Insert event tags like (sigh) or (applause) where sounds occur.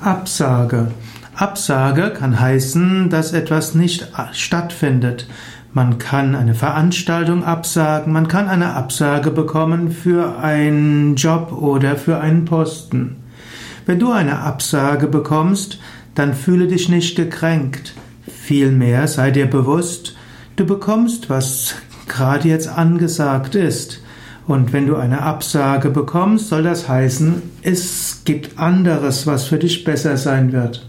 Absage. Absage kann heißen, dass etwas nicht stattfindet. Man kann eine Veranstaltung absagen, man kann eine Absage bekommen für einen Job oder für einen Posten. Wenn du eine Absage bekommst, dann fühle dich nicht gekränkt. Vielmehr sei dir bewusst, du bekommst, was (laughs) gerade jetzt angesagt ist. Und wenn du eine Absage bekommst, soll das heißen, es gibt anderes, was für dich besser sein wird.